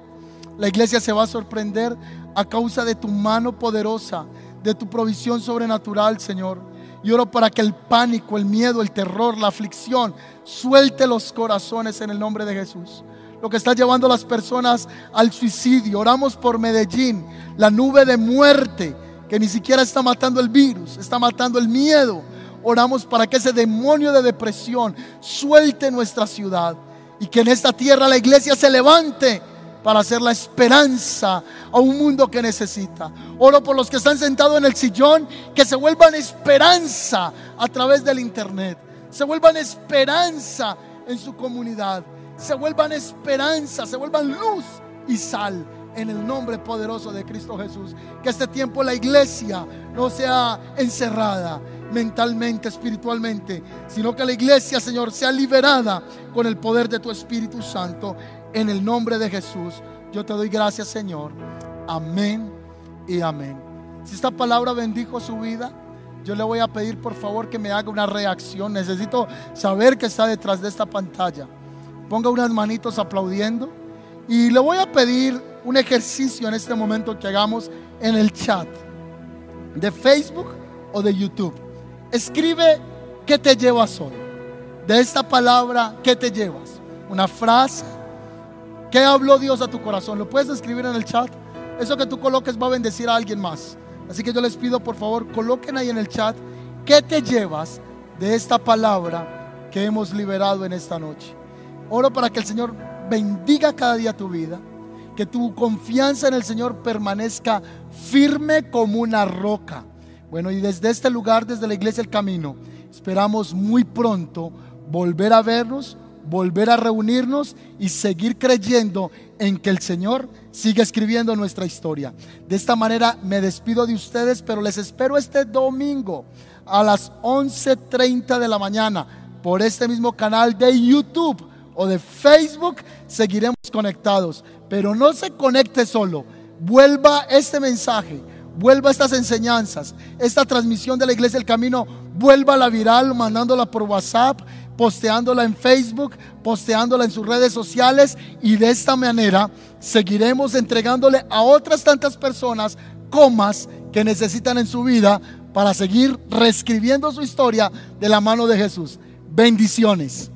la iglesia se va a sorprender a causa de tu mano poderosa, de tu provisión sobrenatural, Señor. Y oro para que el pánico, el miedo, el terror, la aflicción, suelte los corazones en el nombre de Jesús. Lo que está llevando a las personas al suicidio. Oramos por Medellín, la nube de muerte que ni siquiera está matando el virus, está matando el miedo. Oramos para que ese demonio de depresión suelte nuestra ciudad y que en esta tierra la iglesia se levante para hacer la esperanza a un mundo que necesita. Oro por los que están sentados en el sillón, que se vuelvan esperanza a través del internet, se vuelvan esperanza en su comunidad, se vuelvan esperanza, se vuelvan luz y sal en el nombre poderoso de Cristo Jesús. Que este tiempo la iglesia no sea encerrada mentalmente, espiritualmente, sino que la iglesia, Señor, sea liberada con el poder de tu Espíritu Santo en el nombre de Jesús, yo te doy gracias, Señor. Amén y amén. Si esta palabra bendijo su vida, yo le voy a pedir por favor que me haga una reacción. Necesito saber que está detrás de esta pantalla. Ponga unas manitos aplaudiendo. Y le voy a pedir un ejercicio en este momento que hagamos en el chat de Facebook o de YouTube. Escribe qué te llevas hoy. De esta palabra, ¿qué te llevas? Una frase, ¿Qué habló Dios a tu corazón? ¿Lo puedes escribir en el chat? Eso que tú coloques va a bendecir a alguien más. Así que yo les pido, por favor, coloquen ahí en el chat qué te llevas de esta palabra que hemos liberado en esta noche. Oro para que el Señor bendiga cada día tu vida, que tu confianza en el Señor permanezca firme como una roca. Bueno, y desde este lugar, desde la iglesia El Camino, esperamos muy pronto volver a vernos volver a reunirnos y seguir creyendo en que el Señor sigue escribiendo nuestra historia. De esta manera me despido de ustedes, pero les espero este domingo a las 11.30 de la mañana por este mismo canal de YouTube o de Facebook. Seguiremos conectados, pero no se conecte solo. Vuelva este mensaje, vuelva estas enseñanzas, esta transmisión de la Iglesia del Camino, vuelva la viral mandándola por WhatsApp posteándola en Facebook, posteándola en sus redes sociales y de esta manera seguiremos entregándole a otras tantas personas comas que necesitan en su vida para seguir reescribiendo su historia de la mano de Jesús. Bendiciones.